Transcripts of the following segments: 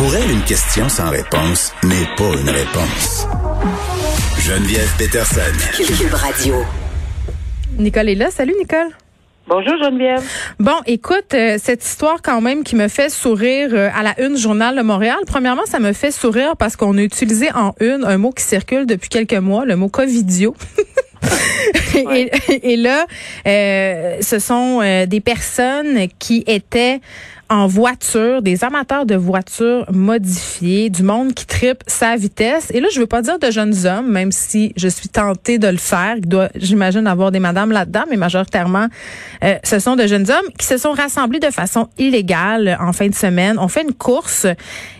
Pour elle, une question sans réponse n'est pas une réponse. Geneviève Peterson. Cube Radio. Nicole est là. Salut, Nicole. Bonjour Geneviève. Bon, écoute, euh, cette histoire quand même qui me fait sourire euh, à la une Journal de Montréal. Premièrement, ça me fait sourire parce qu'on a utilisé en une un mot qui circule depuis quelques mois, le mot covidio. et, et, là, euh, ce sont euh, des personnes qui étaient en voiture, des amateurs de voitures modifiées, du monde qui tripe sa vitesse. Et là, je veux pas dire de jeunes hommes, même si je suis tentée de le faire. Il doit, j'imagine, avoir des madames là-dedans, mais majoritairement, euh, ce sont de jeunes hommes qui se sont rassemblés de façon illégale en fin de semaine. On fait une course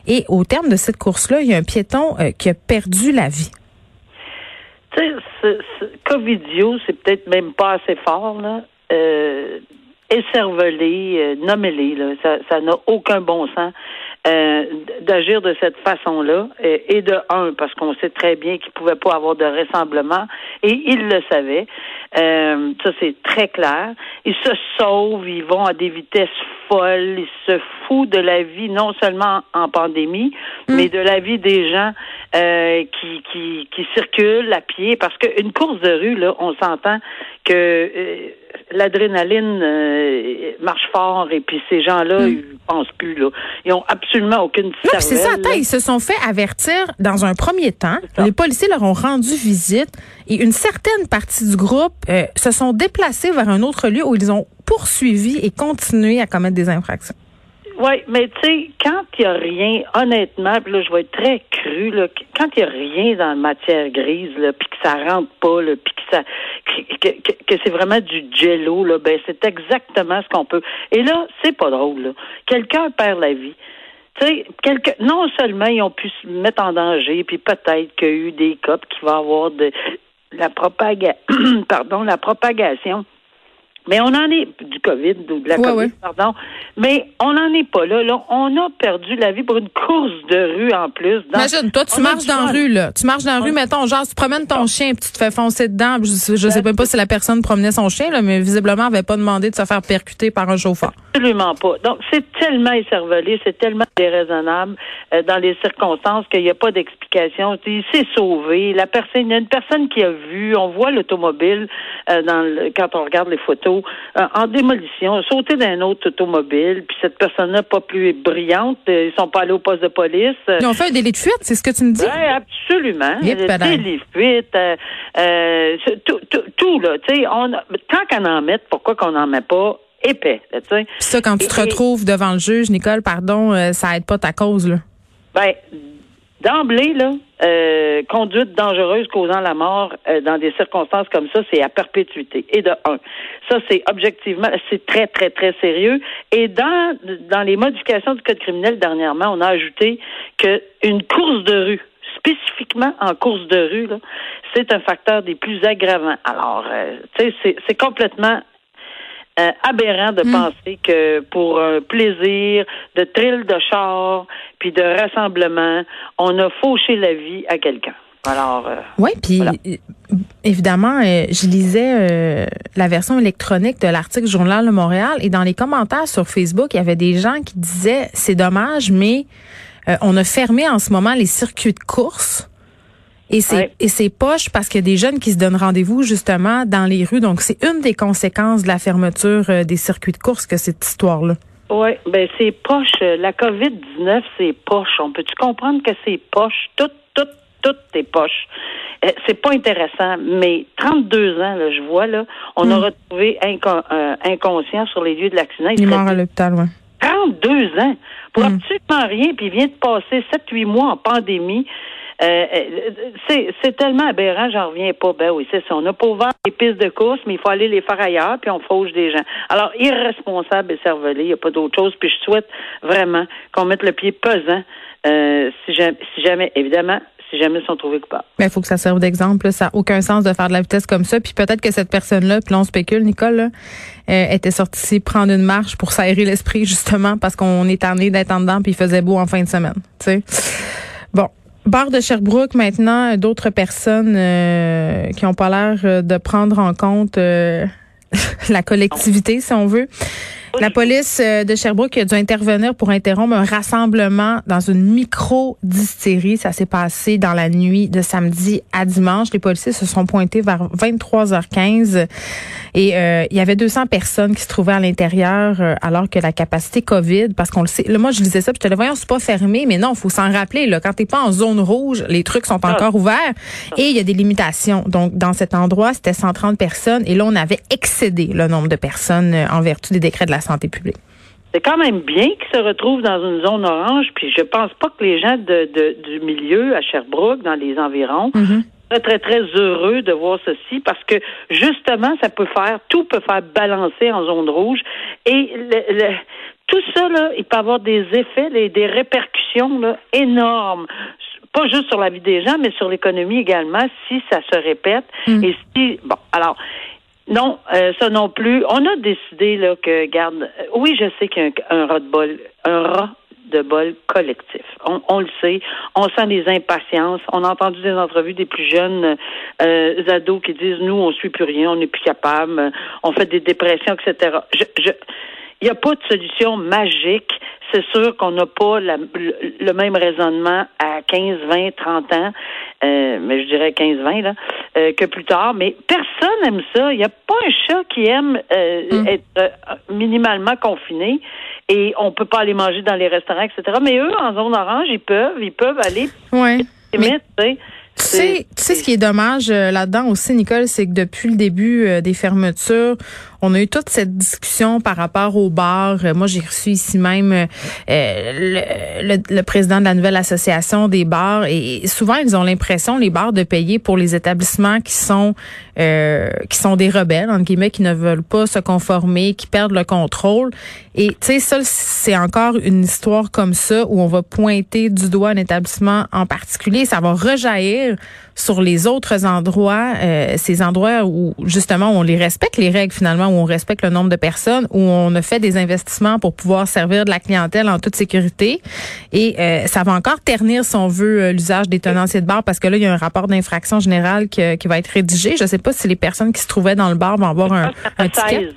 et au terme de cette course-là, il y a un piéton euh, qui a perdu la vie. Tu sais, ce, Covidio, c'est peut-être même pas assez fort, là. Euh, écervelé, euh, là. Ça, n'a aucun bon sens. Euh, d'agir de cette façon-là, et, et, de un, parce qu'on sait très bien qu'il pouvait pas avoir de rassemblement, et il le savait. Euh, ça, c'est très clair. Ils se sauvent, ils vont à des vitesses folles, ils se foutent de la vie, non seulement en pandémie, Mm. mais de la vie des gens euh, qui, qui, qui circulent à pied. Parce qu'une course de rue, là, on s'entend que euh, l'adrénaline euh, marche fort et puis ces gens-là, Mm. ils pensent plus, là. Ils ont absolument aucune Non, c'est ça. Attends, ils se sont fait avertir dans un premier temps. Les policiers leur ont rendu visite et une certaine partie du groupe euh, se sont déplacés vers un autre lieu où ils ont poursuivi et continué à commettre des infractions. Oui, mais tu sais, quand il n'y a rien, honnêtement, puis là, je vais être très cru, là, qu- quand il n'y a rien dans la matière grise, puis que ça rentre pas, là, puis que ça que, que, c'est vraiment du jello, là, ben c'est exactement ce qu'on peut. Et là, c'est pas drôle, là. Quelqu'un perd la vie. Quelque, non seulement ils ont pu se mettre en danger, puis peut-être qu'il y a eu des cas qu'il va avoir de la propaga pardon, la propagation. Mais on en est du COVID ou de la Ouais, COVID, ouais. pardon. Mais on n'en est pas là, là. On a perdu la vie pour une course de rue en plus. Dans- Imagine, toi, tu marches dans la rue, là. Tu marches dans la rue, mettons, genre, tu promènes ton chien, puis tu te fais foncer dedans. Je, je sais même pas si la personne promenait son chien, là, mais visiblement, elle avait pas demandé de se faire percuter par un chauffeur. Absolument pas. Donc, c'est tellement écervelé, c'est tellement déraisonnable euh, dans les circonstances qu'il n'y a pas d'explication. Il s'est sauvé. La personne, il y a une personne qui a vu, on voit l'automobile euh, dans le- quand on regarde les photos euh, en démolition, sauter d'un autre automobile, puis cette personne-là pas plus brillante, euh, ils sont pas allés au poste de police. Ils ont fait un délit de fuite, c'est ce que tu me dis? oui, absolument. Euh, fuites, euh, euh, c'est tout, tout, tout, là. Tu sais, tant qu'on en met, pourquoi qu'on n'en met pas épais, tu sais? Puis ça, quand tu te Et- retrouves devant le juge, Nicole, pardon, ça aide pas ta cause, là. Ben, d'emblée, là, euh, conduite dangereuse causant la mort euh, dans des circonstances comme ça, c'est à perpétuité. Et de un. Ça, c'est objectivement, c'est très, très, très sérieux. Et dans, dans les modifications du Code criminel dernièrement, on a ajouté que une course de rue, spécifiquement en course de rue, là, c'est un facteur des plus aggravants. Alors, euh, tu sais, c'est- c'est complètement euh, aberrant de penser que pour un plaisir de thrill de char puis de rassemblement, on a fauché la vie à quelqu'un. Alors, euh, Oui, puis Voilà. euh, évidemment, euh, je lisais euh, la version électronique de l'article Journal de Montréal et dans les commentaires sur Facebook, il y avait des gens qui disaient c'est dommage, mais euh, on a fermé en ce moment les circuits de course. Et c'est Ouais. et c'est poche parce qu'il y a des jeunes qui se donnent rendez-vous justement dans les rues. Donc c'est une des conséquences de la fermeture des circuits de course que cette histoire-là. Oui, ben c'est poche. La COVID-19, c'est poche. On peut-tu comprendre que c'est poche? Tout, tout, tout est poche. Euh, c'est pas intéressant, mais 32 ans, là, je vois, là, on a retrouvé inco- euh, inconscient sur les lieux de l'accident. Il est mort à l'hôpital, ouais. 32 ans pour Mm. absolument rien, puis il vient de passer 7-8 mois en pandémie. Euh, euh, c'est, tellement aberrant, j'en reviens pas. Ben oui, c'est ça. On n'a pas ouvert les pistes de course, mais il faut aller les faire ailleurs, puis on fauche des gens. Alors, irresponsable et cervelé, il n'y a pas d'autre chose. Puis je souhaite vraiment qu'on mette le pied pesant euh, si, jamais, si jamais, évidemment, si jamais ils sont trouvés coupables. Mais il faut que ça serve d'exemple. Ça n'a aucun sens de faire de la vitesse comme ça. Puis peut-être que cette personne-là, puis là, on spécule, Nicole, là, euh, était sortie prendre une marche pour s'aérer l'esprit, justement, parce qu'on est tanné d'être en dedans, puis il faisait beau en fin de semaine. Tu sais. Bar de Sherbrooke, maintenant, d'autres personnes euh, qui ont pas l'air euh, de prendre en compte euh, la collectivité, si on veut. La police euh, de Sherbrooke a dû intervenir pour interrompre un rassemblement dans une micro-distillerie. Ça s'est passé dans la nuit de samedi à dimanche. Les policiers se sont pointés vers 23h15 et euh, il y avait 200 personnes qui se trouvaient à l'intérieur euh, alors que la capacité COVID, parce qu'on le sait, là, moi je disais ça, puis je te le voyons, c'est pas fermé, mais non, faut s'en rappeler. Là, quand t'es pas en zone rouge, les trucs sont ah. encore ouverts et il y a des limitations. Donc dans cet endroit, c'était 130 personnes et là on avait excédé le nombre de personnes en vertu des décrets de la santé publique. C'est quand même bien qu'ils se retrouvent dans une zone orange, puis je pense pas que les gens de, du milieu à Sherbrooke, dans les environs, mm très, très, très heureux de voir ceci parce que justement, ça peut faire, tout peut faire balancer en zone rouge. Et le, tout ça, là, il peut avoir des effets, des, des répercussions là, énormes pas juste sur la vie des gens, mais sur l'économie également, si ça se répète. Mm. Et si, bon, alors, non, euh, ça non plus. On a décidé là que, garde, euh, oui, je sais qu'il y a un, rat de bol, un rat de bol collectif. On, le sait. On sent des impatiences. On a entendu des entrevues des plus jeunes euh, ados qui disent nous, on suit plus rien, on n'est plus capable, on fait des dépressions, etc. Je, je, il n'y a pas de solution magique. C'est sûr qu'on n'a pas le, même raisonnement à 15, 20, 30 ans, euh, mais je dirais 15, 20 là, euh, que plus tard. Mais personne aime ça. Il n'y a pas un chat qui aime euh, mm. être minimalement confiné et on peut pas aller manger dans les restaurants, etc. Mais eux, en zone orange, ils peuvent, ils peuvent aller. Ouais. Tu sais, tu sais ce qui est dommage là-dedans aussi, Nicole, c'est que depuis le début des fermetures, on a eu toute cette discussion par rapport au bar. Euh, moi, j'ai reçu ici même euh, le, le, président de la nouvelle association des bars et souvent ils ont l'impression les bars de payer pour les établissements qui sont euh, qui sont des rebelles entre guillemets qui ne veulent pas se conformer, qui perdent le contrôle. Et tu sais ça c'est encore une histoire comme ça où on va pointer du doigt un établissement en particulier, ça va rejaillir sur les autres endroits, euh, ces endroits où justement on les respecte les règles finalement, où on respecte le nombre de personnes, où on a fait des investissements pour pouvoir servir de la clientèle en toute sécurité. Et euh, ça va encore ternir, si on veut, euh, l'usage des tenanciers de bar, parce que là, il y a un rapport d'infraction générale qui, qui va être rédigé. Je ne sais pas si les personnes qui se trouvaient dans le bar vont avoir un, un ticket.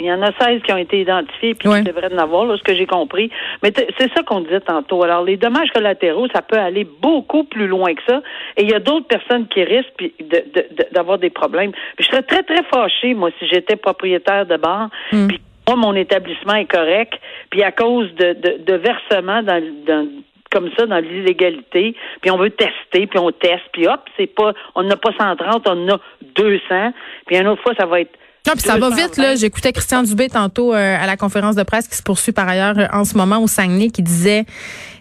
Il y en a 16 qui ont été identifiés, puis ouais. devraient en avoir, là, ce que j'ai compris. Mais c'est ça qu'on disait tantôt. Alors, les dommages collatéraux, ça peut aller beaucoup plus loin que ça. Et il y a d'autres personnes qui risquent d'avoir des problèmes. Puis je serais très, très fâchée, moi, si j'étais propriétaire de bar, mm. puis moi, mon établissement est correct, puis à cause de, de, versements dans, dans comme ça dans l'illégalité, puis on veut tester, puis on teste, puis hop, c'est pas, on n'a pas 130, on a 200, puis une autre fois, ça va être non, puis ça va vite là. J'écoutais Christian Dubé tantôt euh, à la conférence de presse qui se poursuit par ailleurs euh, en ce moment au Saguenay qui disait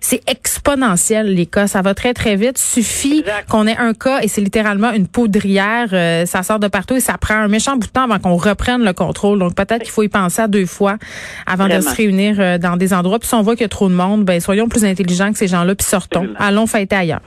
c'est exponentiel les cas, ça va très très vite. Suffit qu'on ait un cas et c'est littéralement une poudrière, euh, ça sort de partout et ça prend un méchant bout de temps avant qu'on reprenne le contrôle. Donc peut-être qu'il faut y penser à deux fois avant de se réunir dans des endroits. Puis si on voit qu'il y a trop de monde, ben soyons plus intelligents que ces gens-là puis sortons. Allons fêter ailleurs.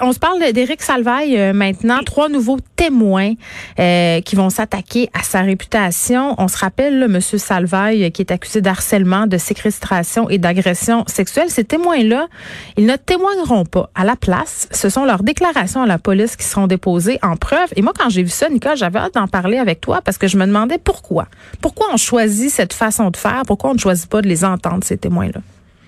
on se parle d'Éric Salvaille maintenant, trois nouveaux témoins qui vont s'attaquer à sa réputation. On se rappelle, M. Salvaille, qui est accusé d'harcèlement, de séquestration et d'agression sexuelle. Ces témoins-là, ils ne témoigneront pas. À la place, ce sont leurs déclarations à la police qui seront déposées en preuve. Et moi, quand j'ai vu ça, Nicole, j'avais hâte d'en parler avec toi parce que je me demandais pourquoi. Pourquoi on choisit cette façon de faire? Pourquoi on ne choisit pas de les entendre, ces témoins-là?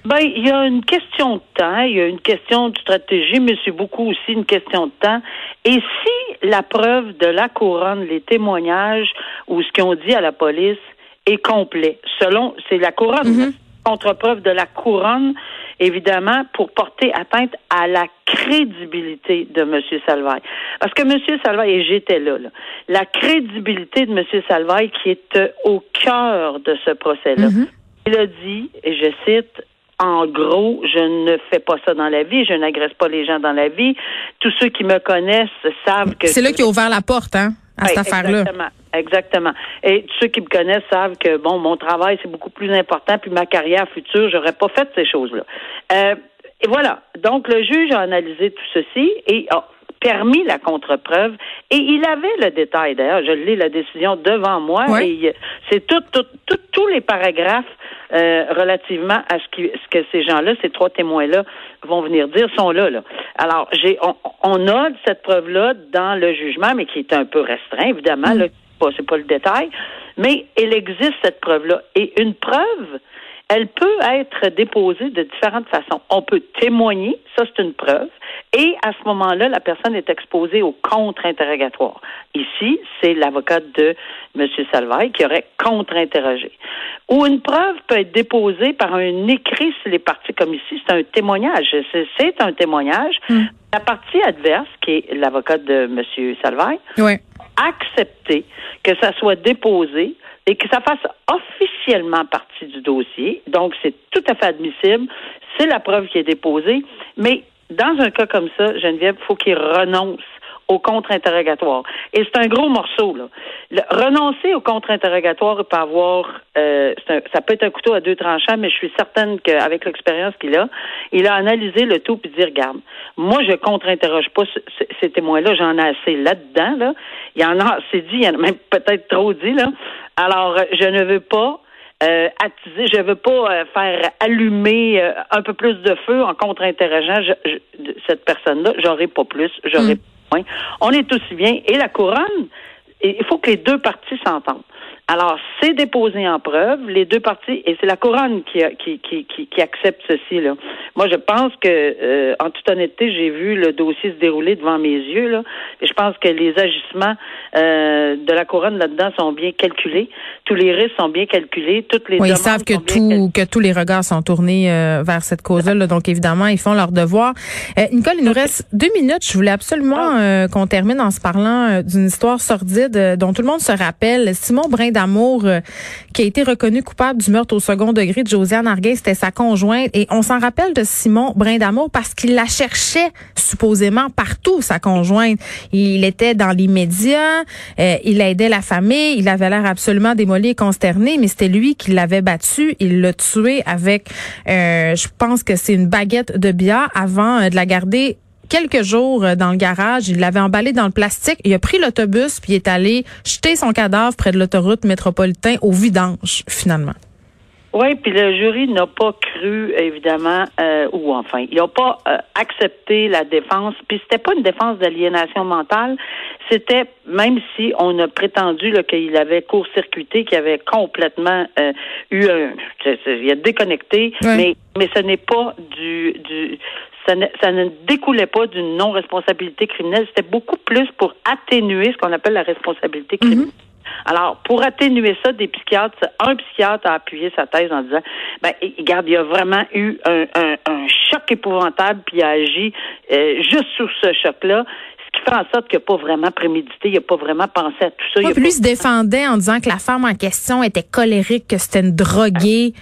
Ben, il y a une question de temps, il y a une question de stratégie, mais c'est beaucoup aussi une question de temps. Et si la preuve de la couronne, les témoignages ou ce qu'ils ont dit à la police est complet, selon, c'est la couronne, mm-hmm. contre-preuve de la couronne, évidemment, pour porter atteinte à la crédibilité de M. Salvaille. Parce que M. Salvaille, et j'étais là, là, la crédibilité de M. Salvaille qui est au cœur de ce procès-là. Mm-hmm. Il a dit, et je cite, en gros, je ne fais pas ça dans la vie, je n'agresse pas les gens dans la vie. Tous ceux qui me connaissent savent que... C'est là qui a ouvert la porte, hein, à cette affaire-là. Exactement, exactement. Et tous ceux qui me connaissent savent que, bon, mon travail, c'est beaucoup plus important, puis ma carrière future, j'aurais pas fait ces choses-là. Euh, et voilà. Donc, le juge a analysé tout ceci et a permis la contre-preuve et il avait le détail. D'ailleurs, je lis la décision devant moi et c'est tout, tout, tous les paragraphes euh, relativement à ce, qui, ce que ces gens-là, ces trois témoins-là, vont venir dire sont là. là. Alors, j'ai, on, a cette preuve-là dans le jugement, mais qui est un peu restreint, évidemment. Mm. pas, c'est pas le détail, mais il existe cette preuve-là. Et une preuve, elle peut être déposée de différentes façons. On peut témoigner, ça c'est une preuve, et à ce moment-là, la personne est exposée au contre-interrogatoire. Ici, c'est l'avocat de M. Salvaille qui aurait contre-interrogé. Ou une preuve peut être déposée par un écrit sur les parties, comme ici, c'est un témoignage. C'est un témoignage. Hmm. La partie adverse, qui est l'avocat de M. Salvaille, oui. accepter que ça soit déposé et que ça fasse officiellement partie du dossier. Donc, c'est tout à fait admissible. C'est la preuve qui est déposée. Mais dans un cas comme ça, Geneviève, il faut qu'il renonce au contre-interrogatoire. Et c'est un gros morceau, là. renoncer au contre-interrogatoire peut avoir, euh, ça peut être un couteau à deux tranchants, mais je suis certaine qu'avec l'expérience qu'il a, il a analysé le tout puis dit, regarde, moi, je contre-interroge pas ces témoins-là, j'en ai assez là-dedans, là. Il y en a assez dit, il y en a même peut-être trop dit, là. Alors, je ne veux pas euh, attiser, je veux pas euh, faire allumer euh, un peu plus de feu en contre-interrogeant cette personne-là. J'aurai pas plus, j'aurai mm. On est aussi bien. Et la couronne, il faut que les deux parties s'entendent. Alors, c'est déposé en preuve, les deux parties, et c'est la couronne qui, qui, qui, qui, accepte ceci. Là. Moi, je pense que, euh, en toute honnêteté, j'ai vu le dossier se dérouler devant mes yeux, là, et je pense que les agissements euh, de la couronne là-dedans sont bien calculés. Tous les risques sont bien calculés. Toutes les oui, ils savent que, tout, que tous les regards sont tournés euh, vers cette cause-là, donc évidemment, ils font leur devoir. Nicole, il nous reste deux minutes. Je voulais absolument ah. qu'on termine en se parlant d'une histoire sordide dont tout le monde se rappelle. Simon Brinda d'amour euh, qui a été reconnu coupable du meurtre au second degré de Josiane Arguin. C'était sa conjointe. Et on s'en rappelle de Simon Brindamour parce qu'il la cherchait supposément partout, sa conjointe. Il était dans les médias, euh, il aidait la famille, il avait l'air absolument démoli et consterné, mais c'était lui qui l'avait battu. Il l'a tué avec, euh, je pense que c'est une baguette de bière avant de la garder quelques jours euh, dans le garage. Il l'avait emballé dans le plastique. Il a pris l'autobus puis il est allé jeter son cadavre près de l'autoroute métropolitain au vidange, finalement. Oui, puis le jury n'a pas cru, évidemment, euh, ou enfin, ils n'ont pas euh, accepté la défense. Puis c'était pas une défense d'aliénation mentale, c'était même si on a prétendu qu'il avait court-circuité, qu'il avait complètement eu un, il a déconnecté, mais mais ce n'est pas du du ça ne, découlait pas d'une non-responsabilité criminelle, c'était beaucoup plus pour atténuer ce qu'on appelle la responsabilité mhm. criminelle. Alors, pour atténuer ça, des psychiatres, un psychiatre a appuyé sa thèse en disant, ben, regarde, il y a vraiment eu un, choc épouvantable, puis il a agi euh, juste sur ce choc-là ce qui fait en sorte qu'il n'a pas vraiment prémédité, il n'a pas vraiment pensé à tout ça. lui se défendait en disant que la femme en question était colérique, que c'était une droguée.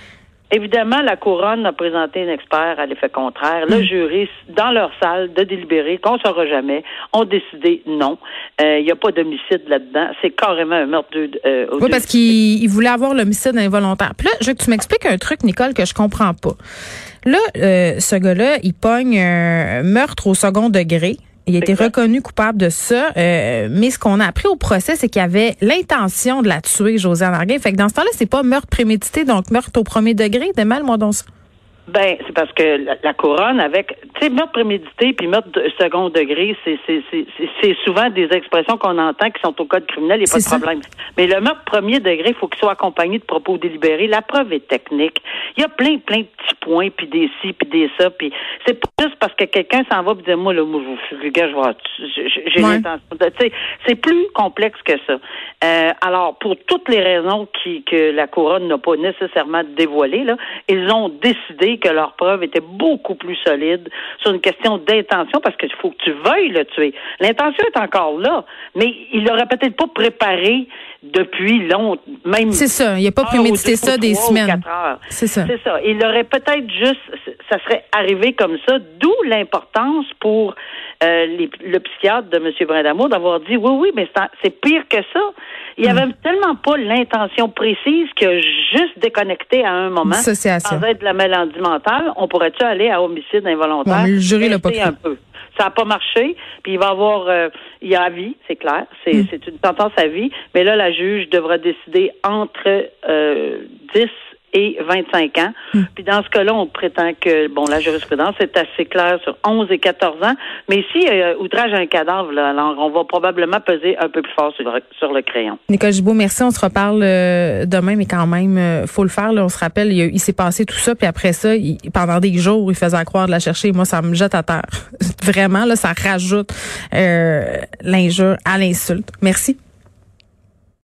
Évidemment, la couronne a présenté un expert à l'effet contraire. Le hmm. jury, dans leur salle de délibérer, qu'on ne saura jamais, ont décidé non. Il euh, n'y a pas d'homicide là-dedans. C'est carrément un meurtre de. Euh, oui, parce qu'il voulait avoir l'homicide involontaire. Puis là, je veux que tu m'expliques un truc, Nicole, que je comprends pas. Là, euh, ce gars-là, il pogne un meurtre au second degré. Il a été reconnu coupable de ça, euh, mais ce qu'on a appris au procès, c'est qu'il avait l'intention de la tuer, Josiane Arguin. Fait que dans ce temps-là, c'est pas meurtre prémédité, donc meurtre au premier degré. De mal, moi, ça. Ben, c'est parce que la, couronne, avec, tu sais, meurtre prémédité puis meurtre de second degré, c'est, c'est, c'est, c'est souvent des expressions qu'on entend qui sont au code criminel, il n'y a pas de problème. Mais le meurtre premier degré, il faut qu'il soit accompagné de propos délibérés. La preuve est technique. Il y a plein, plein de petits points, puis des ci, puis des ça, puis c'est pas juste parce que quelqu'un s'en va et dit, moi, là, moi, je, gars, j'ai l'intention de, tu sais, c'est plus complexe que ça. Euh, alors, pour toutes les raisons qui, que la couronne n'a pas nécessairement dévoilées, là, ils ont décidé que leur preuve était beaucoup plus solide sur une question d'intention parce qu'il faut que tu veuilles le tuer. L'intention est encore là, mais il l'aurait peut-être pas préparé depuis longtemps, même. C'est ça. Il n'a pas prémédité ça des semaines. C'est ça. C'est ça. Il aurait peut-être juste, ça serait arrivé comme ça, d'où l'importance pour euh, le psychiatre de M. Brindamour d'avoir dit oui, oui, mais c'est pire que ça. Il n'y avait hmm. tellement pas l'intention précise que juste déconnecté à un moment, sans être de la maladie mentale, on pourrait-tu aller à homicide involontaire? le jury l'a pas un peu. Ça n'a pas marché, puis il va avoir, euh, il y a à vie, c'est clair, c'est c'est une sentence à vie, mais là, la juge devra décider entre euh, 10 et 25 ans. Hmm. Puis dans ce cas-là, on prétend que, bon, la jurisprudence est assez claire sur 11 et 14 ans. Mais si euh, outrage à un cadavre, là, alors on va probablement peser un peu plus fort sur le, sur le crayon. Nicole Gibault, merci. On se reparle euh, demain, mais quand même, euh, faut le faire. Là, on se rappelle, il, il s'est passé tout ça, puis après ça, il, pendant des jours, il faisait croire de la chercher. Moi, ça me jette à terre. Vraiment, là, ça rajoute euh, l'injure à l'insulte. Merci.